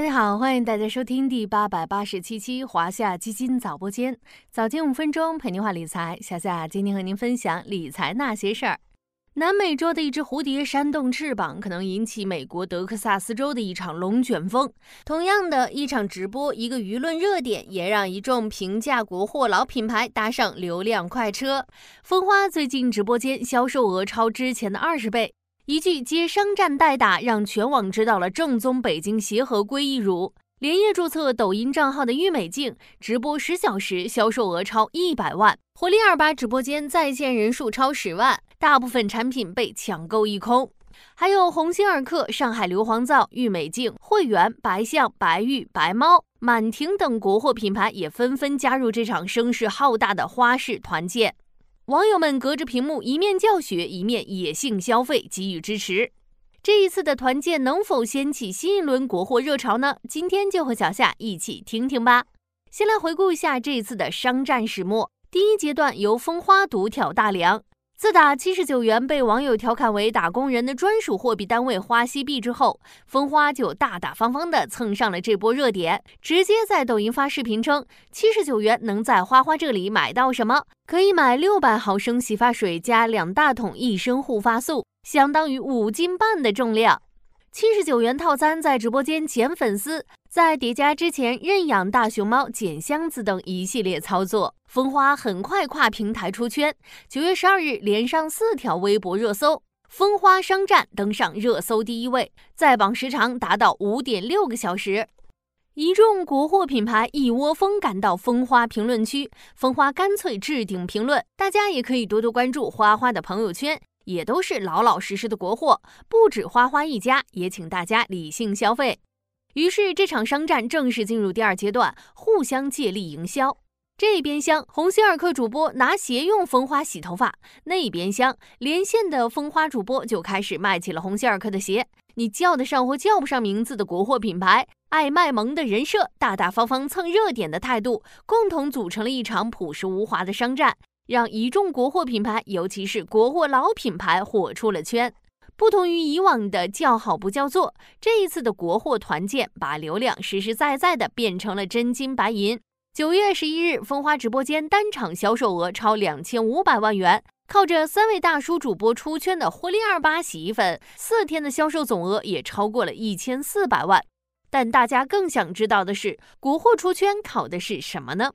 大家好，欢迎大家收听第八百八十七期华夏基金早播间，早间五分钟陪您话理财。小夏今天和您分享理财那些事儿。南美洲的一只蝴蝶扇动翅膀，可能引起美国德克萨斯州的一场龙卷风。同样的一场直播，一个舆论热点，也让一众平价国货老品牌搭上流量快车。蜂花最近直播间销售额超之前的二十倍。一句接商战代打，让全网知道了正宗北京协和归一乳。连夜注册抖音账号的郁美净，直播十小时销售额超一百万。活力二八直播间在线人数超十万，大部分产品被抢购一空。还有鸿星尔克、上海硫磺皂、郁美净、汇源、白象、白玉、白猫、满庭等国货品牌也纷纷加入这场声势浩大的花式团建。网友们隔着屏幕一面教学，一面野性消费，给予支持。这一次的团建能否掀起新一轮国货热潮呢？今天就和小夏一起听听吧。先来回顾一下这一次的商战始末。第一阶段由风花独挑大梁。自打七十九元被网友调侃为打工人的专属货币单位花西币之后，蜂花就大大方方的蹭上了这波热点，直接在抖音发视频称，七十九元能在花花这里买到什么？可以买六百毫升洗发水加两大桶一升护发素，相当于五斤半的重量。七十九元套餐在直播间减粉丝，在叠加之前认养大熊猫、捡箱子等一系列操作，蜂花很快跨平台出圈。九月十二日连上四条微博热搜，蜂花商战登上热搜第一位，在榜时长达到五点六个小时。一众国货品牌一窝蜂赶到蜂花评论区，蜂花干脆置顶评论，大家也可以多多关注花花的朋友圈。也都是老老实实的国货，不止花花一家，也请大家理性消费。于是这场商战正式进入第二阶段，互相借力营销。这边厢鸿星尔克主播拿鞋用蜂花洗头发，那边厢连线的蜂花主播就开始卖起了鸿星尔克的鞋。你叫得上或叫不上名字的国货品牌，爱卖萌的人设，大大方方蹭热点的态度，共同组成了一场朴实无华的商战。让一众国货品牌，尤其是国货老品牌火出了圈。不同于以往的叫好不叫座，这一次的国货团建把流量实实在在的变成了真金白银。九月十一日，蜂花直播间单场销售额超两千五百万元，靠着三位大叔主播出圈的活力二八洗衣粉，四天的销售总额也超过了一千四百万。但大家更想知道的是，国货出圈靠的是什么呢？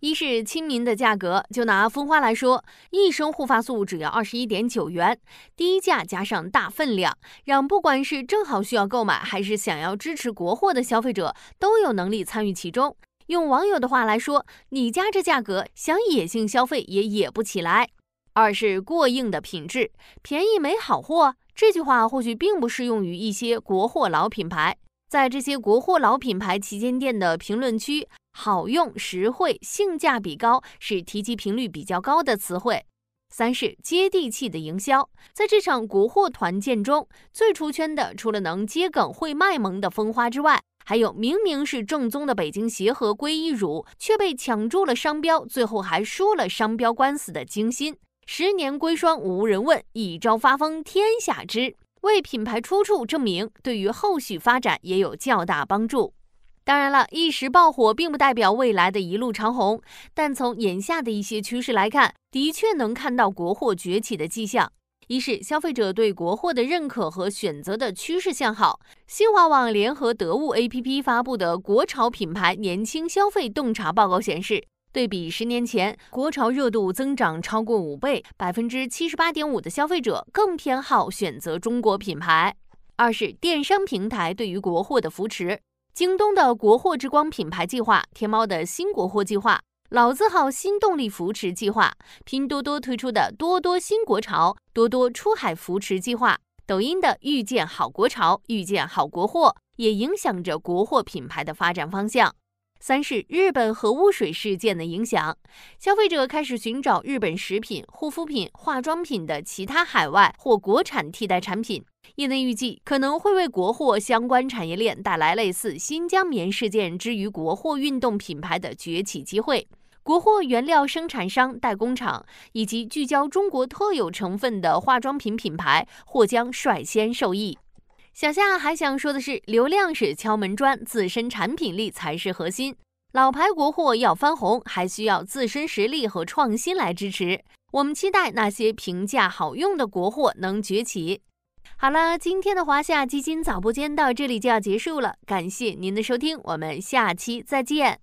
一是亲民的价格，就拿蜂花来说，一升护发素只要二十一点九元，低价加上大分量，让不管是正好需要购买，还是想要支持国货的消费者，都有能力参与其中。用网友的话来说，你家这价格，想野性消费也野不起来。二是过硬的品质，便宜没好货，这句话或许并不适用于一些国货老品牌，在这些国货老品牌旗舰店的评论区。好用、实惠、性价比高是提及频率比较高的词汇。三是接地气的营销，在这场国货团建中，最出圈的除了能接梗、会卖萌的蜂花之外，还有明明是正宗的北京协和归一乳，却被抢注了商标，最后还输了商标官司的精心。十年归双无人问，一朝发疯天下知，为品牌出处证明，对于后续发展也有较大帮助。当然了，一时爆火并不代表未来的一路长红，但从眼下的一些趋势来看，的确能看到国货崛起的迹象。一是消费者对国货的认可和选择的趋势向好。新华网联合得物 APP 发布的国潮品牌年轻消费洞察报告显示，对比十年前，国潮热度增长超过五倍，百分之七十八点五的消费者更偏好选择中国品牌。二是电商平台对于国货的扶持。京东的国货之光品牌计划，天猫的新国货计划，老字号新动力扶持计划，拼多多推出的多多新国潮、多多出海扶持计划，抖音的遇见好国潮、遇见好国货，也影响着国货品牌的发展方向。三是日本核污水事件的影响，消费者开始寻找日本食品、护肤品、化妆品的其他海外或国产替代产品。业内预计可能会为国货相关产业链带来类似新疆棉事件之于国货运动品牌的崛起机会。国货原料生产商、代工厂以及聚焦中国特有成分的化妆品品牌或将率先受益。小夏还想说的是，流量是敲门砖，自身产品力才是核心。老牌国货要翻红，还需要自身实力和创新来支持。我们期待那些平价好用的国货能崛起。好了，今天的华夏基金早播间到这里就要结束了，感谢您的收听，我们下期再见。